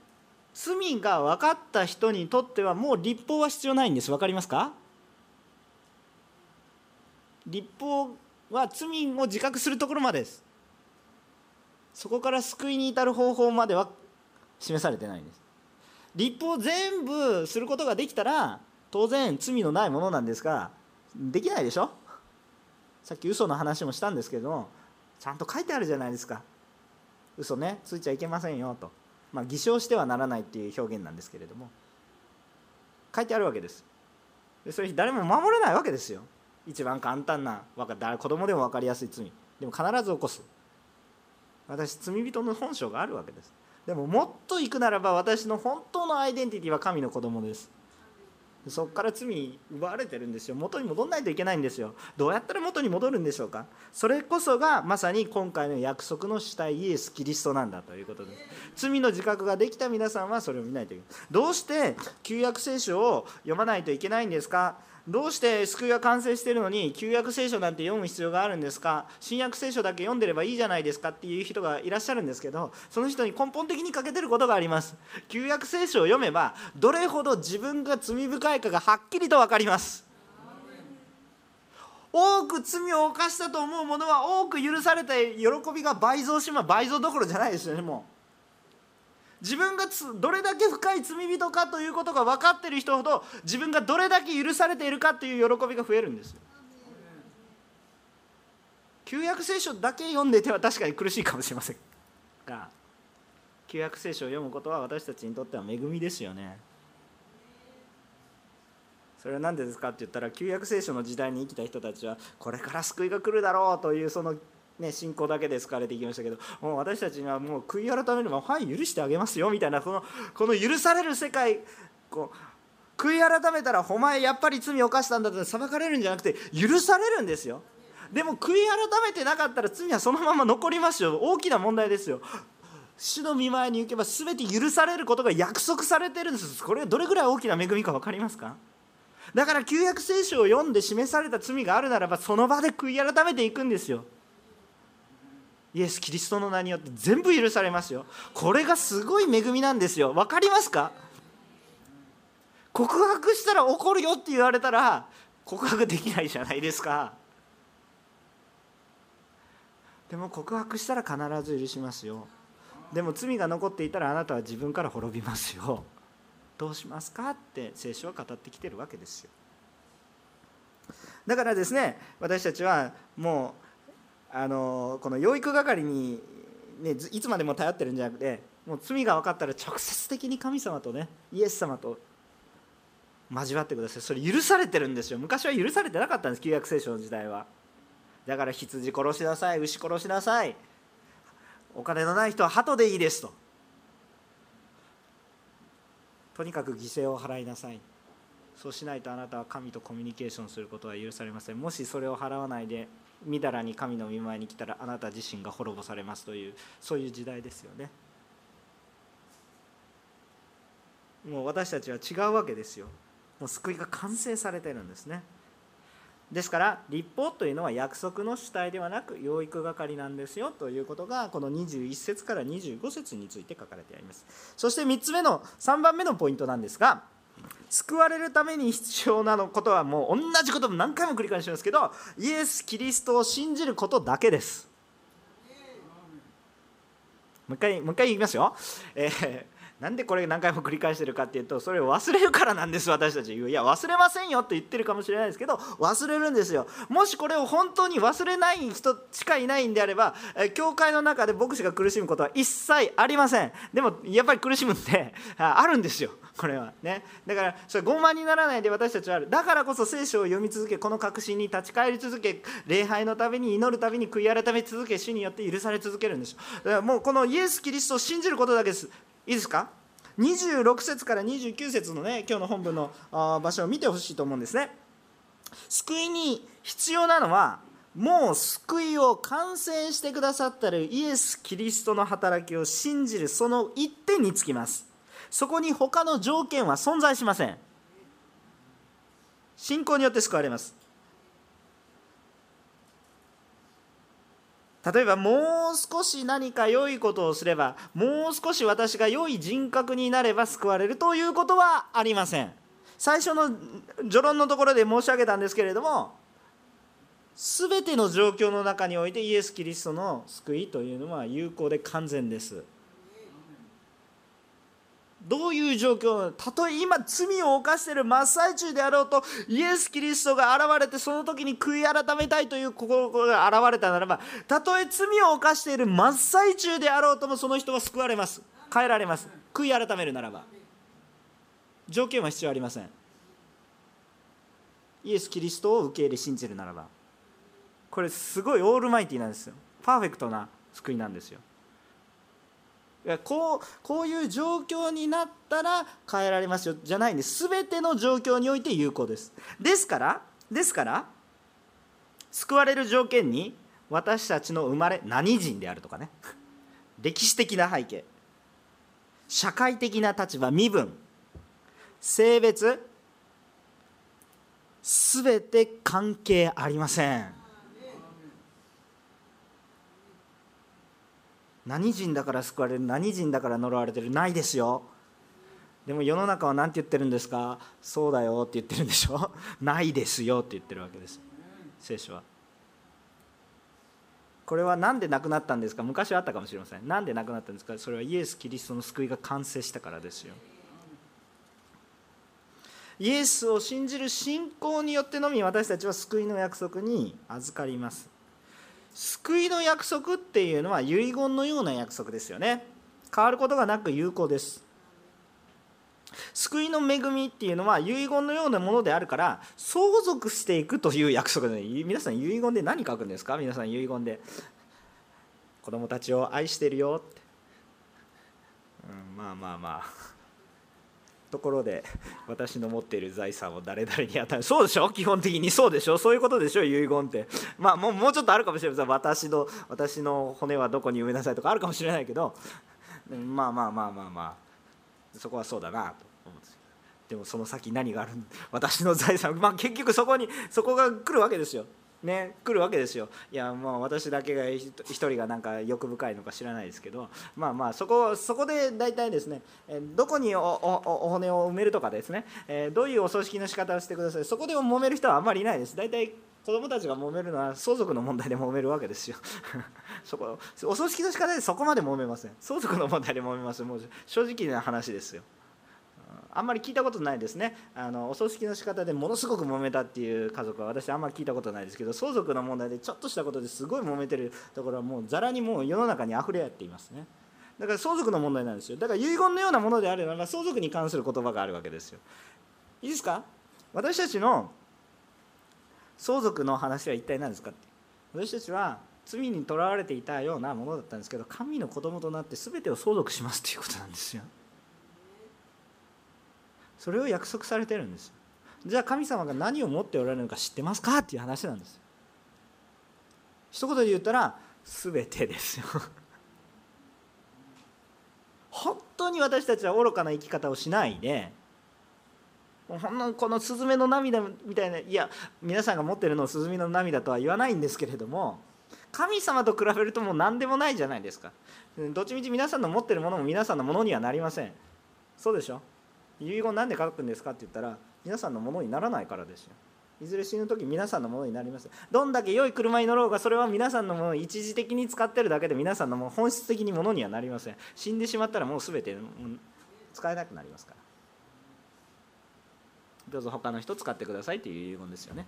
Speaker 1: 罪が分かった人にとってはもう立法は必要ないんです。分かりますか？立法は罪を自覚するところまでです。そこから救いに至る方法までは示されてないんです。立法全部することができたら当然罪のないものなんですができないでしょ？さっき嘘の話もしたんですけどもちゃんと書いてあるじゃないですか。嘘ねついちゃいけませんよと、まあ、偽証してはならないっていう表現なんですけれども書いてあるわけです。でそれ誰も守れないわけですよ。一番簡単な子供でも分かりやすい罪。でも必ず起こす。私罪人の本性があるわけです。でももっといくならば私の本当のアイデンティティは神の子供です。そこから罪奪われてるんですよ。元に戻んないといけないんですよ。どうやったら元に戻るんでしょうか。それこそがまさに今回の約束の主体イエス・キリストなんだということです。罪の自覚ができた皆さんはそれを見ないといけない。どうして旧約聖書を読まないといけないんですか。どうして救いが完成しているのに旧約聖書なんて読む必要があるんですか？新約聖書だけ読んでればいいじゃないですかっていう人がいらっしゃるんですけどその人に根本的に欠けてることがあります。旧約聖書を読めばどれほど自分が罪深いかがはっきりと分かります。多く罪を犯したと思う者は多く許されて喜びが倍増しま倍増どころじゃないですよねもう。自分がどれだけ深い罪人かということが分かっている人ほど自分がどれだけ許されているかという喜びが増えるんですよ。旧約聖書だけ読んでいては確かに苦しいかもしれませんが旧約聖書を読むことは私たちにとっては恵みですよね。それは何でですかって言ったら旧約聖書の時代に生きた人たちはこれから救いが来るだろうというそのね、信仰だけで好かれていきましたけどもう私たちにはもう悔い改めればはい許してあげますよみたいなこのこの許される世界こう悔い改めたらお前やっぱり罪を犯したんだって裁かれるんじゃなくて許されるんですよ。でも悔い改めてなかったら罪はそのまま残りますよ。大きな問題ですよ。主の見舞いに行けば全て許されることが約束されてるんです。これがどれぐらい大きな恵みか分かりますか？だから旧約聖書を読んで示された罪があるならばその場で悔い改めていくんですよ。イエス・キリストの名によって全部許されますよ。これがすごい恵みなんですよ。分かりますか？告白したら怒るよって言われたら告白できないじゃないですか。でも告白したら必ず許しますよ。でも罪が残っていたらあなたは自分から滅びますよ。どうしますかって聖書は語ってきてるわけですよ。だからですね私たちはもうあのこの養育係に、ね、いつまでも頼ってるんじゃなくてもう罪が分かったら直接的に神様とねイエス様と交わってください。それ許されてるんですよ。昔は許されてなかったんです旧約聖書の時代は。だから羊殺しなさい牛殺しなさい。お金のない人は鳩でいいですと。とにかく犠牲を払いなさい。そうしないとあなたは神とコミュニケーションすることは許されません。もしそれを払わないでみだらに神の見舞いに来たらあなた自身が滅ぼされますというそういう時代ですよね。もう私たちは違うわけですよ。もう救いが完成されてるんですね。ですから立法というのは約束の主体ではなく養育係なんですよということがこの21節から25節について書かれてあります。そして3つ目の3番目のポイントなんですが救われるために必要なのことはもう同じことも何回も繰り返しますけどイエス・キリストを信じることだけです。もう一回もう一回言いますよ、えー、なんでこれ何回も繰り返してるかっていうとそれを忘れるからなんです私たち。いや忘れませんよって言ってるかもしれないですけど忘れるんですよ。もしこれを本当に忘れない人しかいないんであれば教会の中で牧師が苦しむことは一切ありません。でもやっぱり苦しむって あるんですよ。これはね。だからそれ傲慢にならないで私たちはある。だからこそ聖書を読み続けこの確信に立ち返り続け礼拝のために祈るたびに悔い改め続け主によって許され続けるんですよ。だからもうこのイエス・キリストを信じることだけです。いいですか？26節から29節のね今日の本文の場所を見てほしいと思うんですね。救いに必要なのはもう救いを完成してくださったるイエス・キリストの働きを信じるその一点につきます。そこに他の条件は存在しません。信仰によって救われます。例えばもう少し何か良いことをすればもう少し私が良い人格になれば救われるということはありません。最初の序論のところで申し上げたんですけれども全ての状況の中においてイエス・キリストの救いというのは有効で完全です。どういう状況たとえ今罪を犯している真っ最中であろうとイエス・キリストが現れてその時に悔い改めたいという心が現れたならばたとえ罪を犯している真っ最中であろうともその人は救われます。変えられます悔い改めるならば。条件は必要ありません。イエス・キリストを受け入れ信じるならば。これすごいオールマイティなんですよ。パーフェクトな救いなんですよ。こうこういう状況になったら変えられますよじゃないんです。全ての状況において有効です。ですからですから救われる条件に私たちの生まれ何人であるとかね。歴史的な背景。社会的な立場身分。性別。全て関係ありません。何人だから救われる何人だから呪われてるないですよ。でも世の中は何て言ってるんですか？そうだよって言ってるんでしょ？ないですよって言ってるわけです聖書は。これは何で亡くなったんですか？昔はあったかもしれません。何で亡くなったんですか？それはイエス・キリストの救いが完成したからですよ。イエスを信じる信仰によってのみ私たちは救いの約束に預かります。救いの約束っていうのは遺言のような約束ですよね。変わることがなく有効です。救いの恵みっていうのは遺言のようなものであるから相続していくという約束で皆さん遺言で何書くんですか？皆さん遺言で。子供たちを愛してるよって、うん、まあまあまあ。ところで 私の持っている財産を誰々に与える。そうでしょ？基本的にそうでしょ？そういうことでしょ？遺言って。まあもうもうちょっとあるかもしれません。私の私の骨はどこに埋めなさいとかあるかもしれないけど。まあまあまあまあまあ。そこはそうだなと思うんですけどでもその先何がある私の財産。まあ結局そこにそこが来るわけですよ。ね、来るわけですよ。いやもう私だけが一人がなんか欲深いのか知らないですけどまあまあそこそこで大体ですねどこにおお骨を埋めるとかですねどういうお葬式の仕方をしてくださいそこでも揉める人はあんまりいないです。大体子供たちが揉めるのは相続の問題で揉めるわけですよ。そこお葬式の仕方でそこまで揉めません。相続の問題で揉めます。もう正直な話ですよ。あんまり聞いたことないですね。あのお葬式の仕方でものすごく揉めたっていう家族は私あんまり聞いたことないですけど相続の問題でちょっとしたことですごい揉めてるところはもうざらにもう世の中にあふれ合っていますね。だから相続の問題なんですよ。だから遺言のようなものであれば相続に関する言葉があるわけですよ。いいですか？私たちの相続の話は一体何ですかって。私たちは罪にとらわれていたようなものだったんですけど神の子供となって全てを相続しますということなんですよ。それを約束されてるんですじゃあ神様が何を持っておられるのか知ってますか？っていう話なんです一言で言ったら全てですよ。本当に私たちは愚かな生き方をしないでほんのこのスズメの涙みたいないや皆さんが持ってるのをスズメの涙とは言わないんですけれども神様と比べるともう何でもないじゃないですか。どっちみち皆さんの持ってるものも皆さんのものにはなりません。そうでしょ？遺言なんで書くんですかって言ったら皆さんのものにならないからですよ。いずれ死ぬ時皆さんのものになりますどんだけ良い車に乗ろうがそれは皆さんのもの一時的に使ってるだけで皆さんのも本質的にものにはなりません。死んでしまったらもう全て使えなくなりますから。どうぞ他の人使ってくださいっていう遺言ですよね。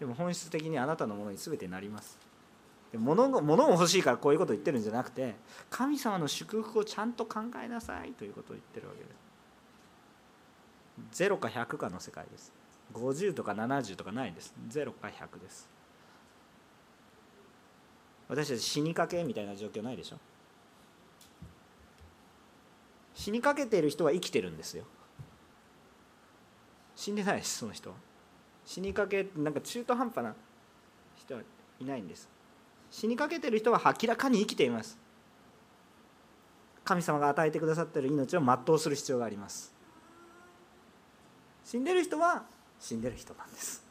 Speaker 1: でも本質的にあなたのものに全てなります。物物を欲しいからこういうことを言ってるんじゃなくて神様の祝福をちゃんと考えなさいということを言ってるわけです。0か100かの世界です。50とか70とかないんです。0か100です。私たち死にかけみたいな状況ないでしょ？死にかけている人は生きてるんですよ。死んでないですその人死にかけなんか中途半端な人はいないんです。死にかけてる人は明らかに生きています。神様が与えてくださっている命を全うする必要があります。死んでる人は死んでる人なんです。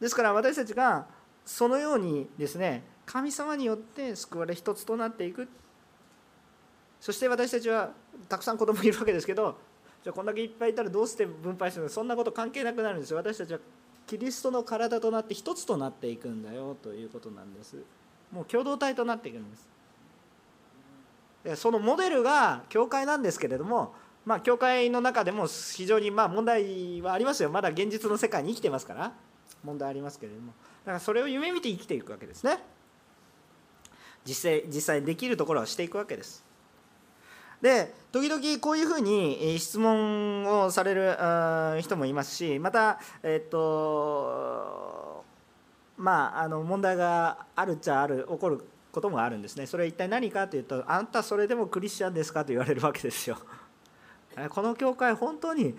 Speaker 1: ですから私たちがそのようにですね神様によって救われ一つとなっていく。そして私たちはたくさん子供いるわけですけどじゃあこんだけいっぱいいたらどうして分配するの？そんなこと関係なくなるんですよ。私たちはキリストの体となって一つとなっていくんだよということなんです。もう共同体となっていくんです。そのモデルが教会なんですけれどもまあ教会の中でも非常にまあ問題はありますよ。まだ現実の世界に生きてますから問題ありますけれども。だからそれを夢見て生きていくわけですね。実際実際できるところはしていくわけです。で時々こういうふうに質問をされる人もいますしまたえっとまああの問題があるっちゃある起こることもあるんですね。それは一体何かというとあんたそれでもクリスチャンですかと言われるわけですよ。この教会本当に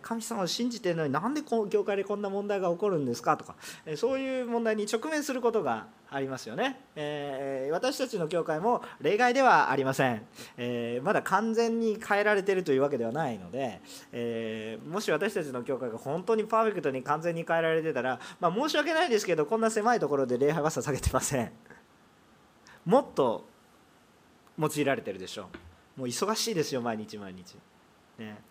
Speaker 1: 神様を信じてるのになんでこの教会でこんな問題が起こるんですか？とかそういう問題に直面することがありますよね、え私たちの教会も例外ではありません、えまだ完全に変えられているというわけではないので、えもし私たちの教会が本当にパーフェクトに完全に変えられてたら、まあ、申し訳ないですけどこんな狭いところで礼拝は捧げてません。もっと用いられてるでしょう。もう忙しいですよ毎日毎日。ね、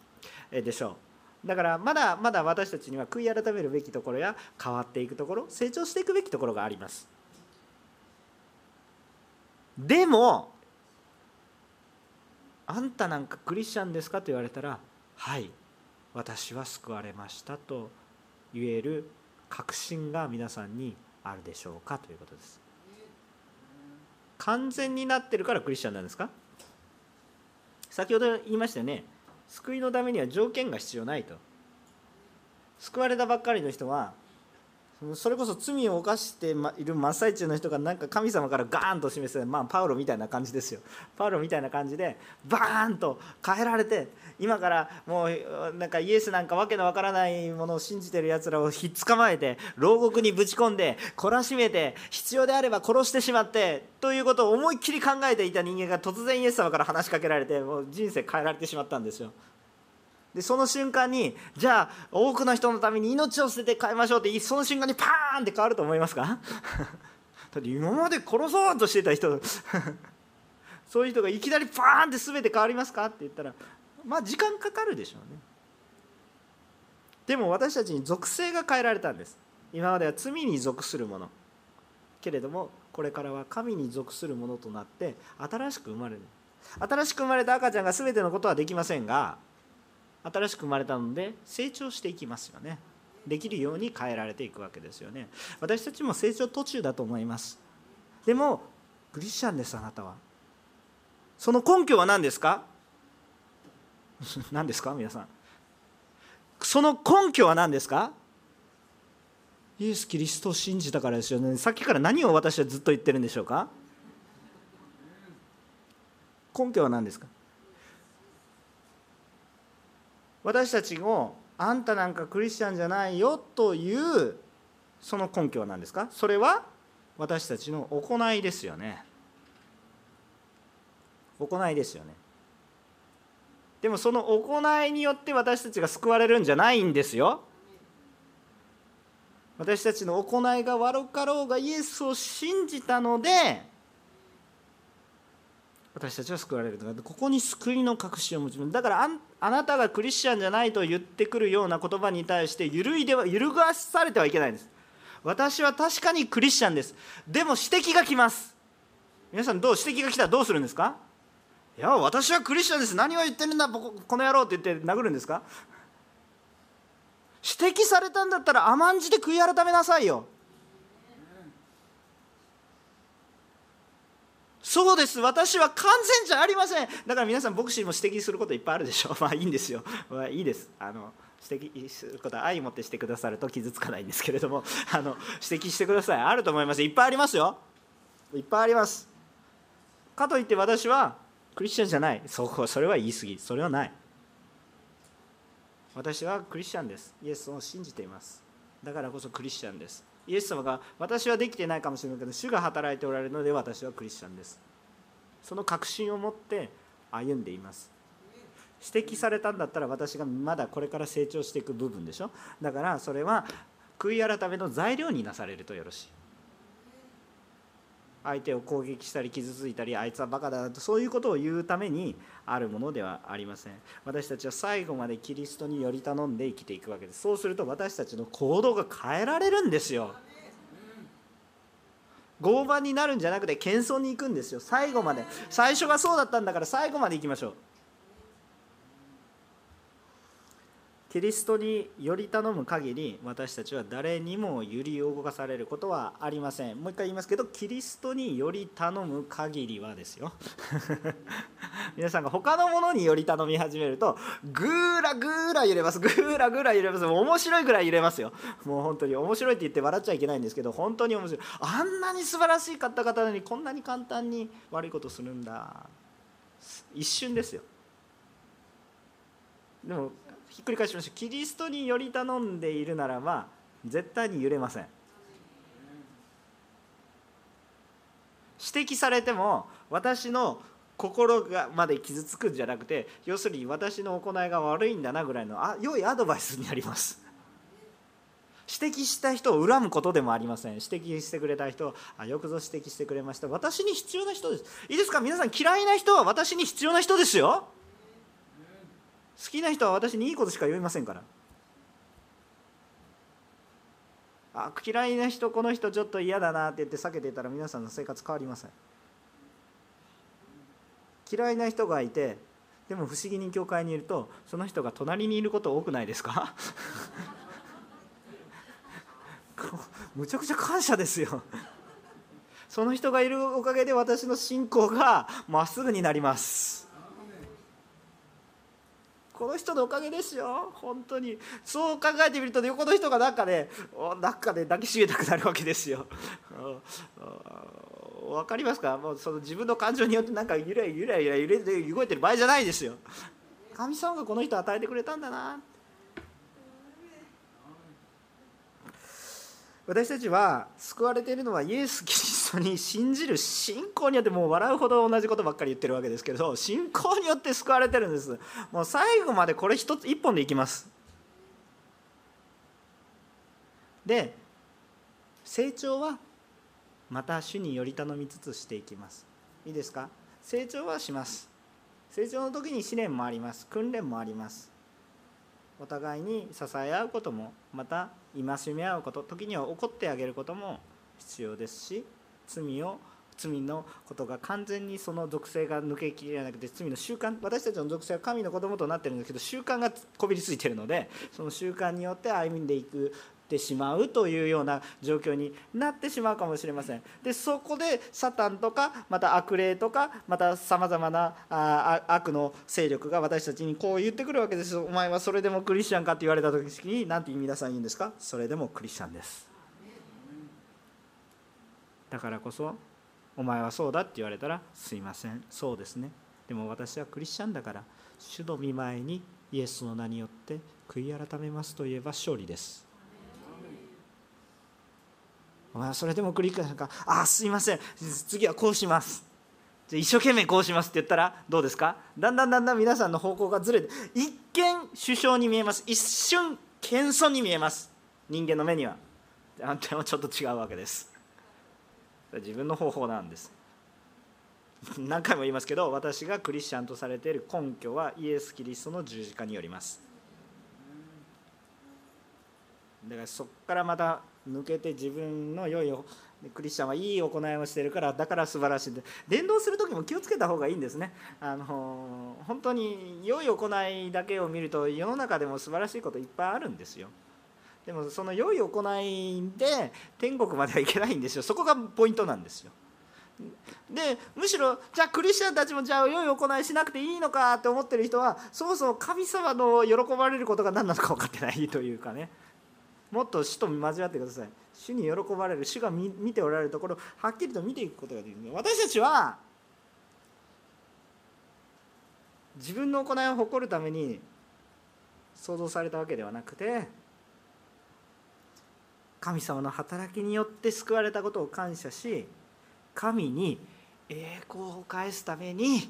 Speaker 1: でしょう。だからまだまだ私たちには悔い改めるべきところや変わっていくところ成長していくべきところがあります。でもあんたなんかクリスチャンですかと言われたらはい私は救われましたと言える確信が皆さんにあるでしょうかということです。完全になってるからクリスチャンなんですか？先ほど言いましたよね。救いのためには条件が必要ないと。救われたばっかりの人はそれこそ罪を犯している真っ最中の人がなんか神様からガーンと示す、まあ、パウロみたいな感じですよパウロみたいな感じでバーンと変えられて今からもうなんかイエスなんかわけのわからないものを信じてるやつらをひっ捕まえて牢獄にぶち込んで懲らしめて必要であれば殺してしまってということを思いっきり考えていた人間が突然イエス様から話しかけられてもう人生変えられてしまったんですよ。でその瞬間にじゃあ多くの人のために命を捨てて変えましょうってその瞬間にパーンって変わると思いますか？だって今まで殺そうとしてた人 そういう人がいきなりパーンって全て変わりますか？って言ったらまあ時間かかるでしょうね。でも私たちに属性が変えられたんです。今までは罪に属するもの。けれどもこれからは神に属するものとなって新しく生まれる。新しく生まれた赤ちゃんが全てのことはできませんが新しく生まれたので成長していきますよね。できるように変えられていくわけですよね。私たちも成長途中だと思います。でもクリスチャンですあなたは。その根拠は何ですか？何ですか？皆さん。その根拠は何ですか？イエス・キリストを信じたからですよね。さっきから何を私はずっと言ってるんでしょうか？根拠は何ですか？私たちをあんたなんかクリスチャンじゃないよというその根拠は何ですか？それは私たちの行いですよね。行いですよね。でもその行いによって私たちが救われるんじゃないんですよ。私たちの行いが悪かろうがイエスを信じたので私たちは救われると。かここに救いの確信を持ちます。だからあなたがクリスチャンじゃないと言ってくるような言葉に対して揺るいでは揺るがされてはいけないんです。私は確かにクリスチャンです。でも指摘が来ます。皆さんどう指摘が来たらどうするんですか？いや私はクリスチャンです。何を言ってるんだこの野郎って言って殴るんですか？指摘されたんだったら甘んじて悔い改めなさいよ。そうです。私は完全じゃありません。だから皆さん牧師も指摘することいっぱいあるでしょ。まあいいんですよ、まあ、いいです。あの指摘することは愛を持ってしてくださると傷つかないんですけれども。あの指摘してください。あると思います。いっぱいありますよ。いっぱいあります。かといって私はクリスチャンじゃない。そこそれは言い過ぎ。それはない。私はクリスチャンです。イエスを信じています。だからこそクリスチャンです。イエス様が私はできてないかもしれないけど主が働いておられるので私はクリスチャンです。その確信を持って歩んでいます。指摘されたんだったら私がまだこれから成長していく部分でしょ。だからそれは悔い改めの材料になされるとよろしい。相手を攻撃したり傷ついたりあいつはバカだとそういうことを言うためにあるものではありません。私たちは最後までキリストにより頼んで生きていくわけです。そうすると私たちの行動が変えられるんですよ。傲慢になるんじゃなくて謙遜に行くんですよ。最後まで。最初がそうだったんだから最後まで行きましょう。キリストにより頼む限り私たちは誰にも揺り動かされることはありません。もう一回言いますけどキリストにより頼む限りはですよ。皆さんが他のものにより頼み始めるとぐーらぐーら揺れます。ぐーらぐーら揺れます。面白いぐらい揺れますよ。もう本当に面白いって言って笑っちゃいけないんですけど本当に面白いあんなに素晴らしい方々なのにこんなに簡単に悪いことするんだ。一瞬ですよ。でもひっくり返しましょうキリストにより頼んでいるならば絶対に揺れません。指摘されても私の心がまで傷つくんじゃなくて要するに私の行いが悪いんだなぐらいのあ良いアドバイスになります。指摘した人を恨むことでもありません。指摘してくれた人あよくぞ指摘してくれました。私に必要な人です。いいですか？皆さん嫌いな人は私に必要な人ですよ。好きな人は私にいいことしか言いませんから。あ嫌いな人この人ちょっと嫌だなって言って避けてたら皆さんの生活変わりません。嫌いな人がいてでも不思議に教会にいるとその人が隣にいること多くないですか？むちゃくちゃ感謝ですよ。その人がいるおかげで私の信仰がまっすぐになります。この人のおかげですよ。本当に。そう考えてみると横の人がなんかねなんかね抱きしめたくなるわけですよ。分かりますか？もうその自分の感情によってなんかゆらゆらゆら揺れて動いてる場合じゃないですよ。神様がこの人与えてくれたんだな。私たちは救われているのはイエス・キリストに信じる信仰によってもう笑うほど同じことばっかり言ってるわけですけど信仰によって救われてるんです。もう最後までこれ一つ一本でいきます。で成長はまた主により頼みつつしていきます。いいですか？成長はします。成長の時に試練もあります。訓練もあります。お互いに支え合うこともまた戒め合うこと時には怒ってあげることも必要ですし罪を罪のことが完全にその属性が抜けきれなくて罪の習慣私たちの属性は神の子供となってるんですけど習慣がこびりついてるのでその習慣によって歩んでいくってしまうというような状況になってしまうかもしれません。でそこでサタンとかまた悪霊とかまたさまざまな悪の勢力が私たちにこう言ってくるわけです。お前はそれでもクリスチャンかって言われた時に何て皆さん言うんですか？それでもクリスチャンです。だからこそお前はそうだって言われたらすいません。そうですね。でも私はクリスチャンだから主の御前にイエスの名によって悔い改めますと言えば勝利です。まあ、それでも繰り返すかあすいません。次はこうします。じゃ一生懸命こうしますって言ったらどうですか？だんだんだんだん皆さんの方向がずれて一見首相に見えます。一瞬謙遜に見えます。人間の目には。でもちょっと違うわけです。自分の方法なんです。何回も言いますけど私がクリスチャンとされている根拠はイエス・キリストの十字架によります。だからそこからまた抜けて自分の良いクリスチャンはいい行いをしてるからだから素晴らしいで伝道する時も気をつけた方がいいんですね。あの本当に良い行いだけを見ると世の中でも素晴らしいこといっぱいあるんですよ。でもその良い行いで天国まではいけないんですよ。そこがポイントなんですよ。でむしろじゃあクリスチャンたちもじゃあ良い行いしなくていいのかって思ってる人はそもそも神様の喜ばれることが何なのか分かってないというかね。もっと主と交わってください。主に喜ばれる主が見ておられるところをはっきりと見ていくことができる。私たちは自分の行いを誇るために創造されたわけではなくて神様の働きによって救われたことを感謝し神に栄光を返すために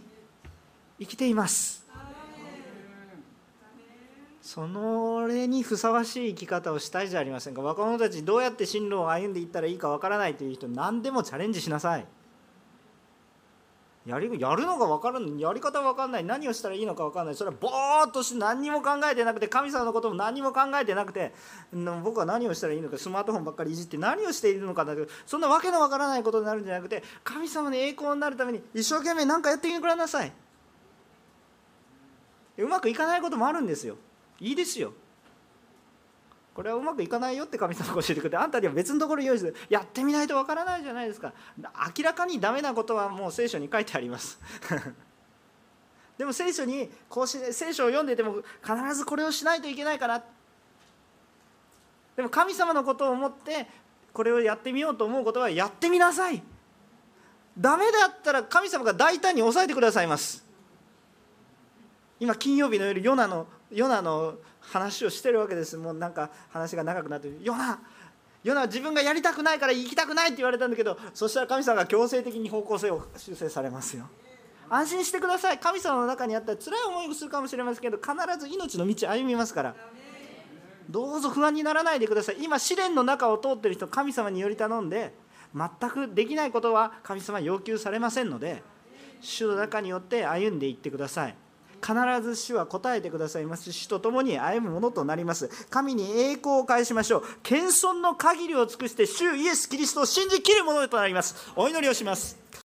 Speaker 1: 生きています。そのれにふさわしい生き方をしたいじゃありませんか。若者たちどうやって進路を歩んでいったらいいかわからないという人何でもチャレンジしなさい。やりやるのが分からないやり方分かんない。何をしたらいいのか分かんない。それはぼーっとして何にも考えてなくて神様のことも何にも考えてなくて僕は何をしたらいいのかスマートフォンばっかりいじって何をしているのかだけどそんなわけの分からないことになるんじゃなくて神様に栄光になるために一生懸命何かやってきてください。うまくいかないこともあるんですよ。いいですよ。これはうまくいかないよって神様が教えてくれてあんたには別のところ用意してやってみないとわからないじゃないですか。明らかにダメなことはもう聖書に書いてあります。でも聖書にこうし聖書を読んでても必ずこれをしないといけないかなでも神様のことを思ってこれをやってみようと思うことはやってみなさい。ダメだったら神様が大胆に抑えてくださいます。今金曜日の夜ヨナのヨナの話をしてるわけです。もうなんか話が長くなってヨナヨナ自分がやりたくないから行きたくないって言われたんだけどそしたら神様が強制的に方向性を修正されますよ。安心してください。神様の中にあったら辛い思いをするかもしれませんけど必ず命の道歩みますから。どうぞ不安にならないでください。今試練の中を通ってる人神様により頼んで全くできないことは神様要求されませんので主の中によって歩んでいってください。必ず主は答えてくださいます。主と共に歩むものとなります。神に栄光を返しましょう。謙遜の限りを尽くして主イエス・キリストを信じきるものとなります。お祈りをします。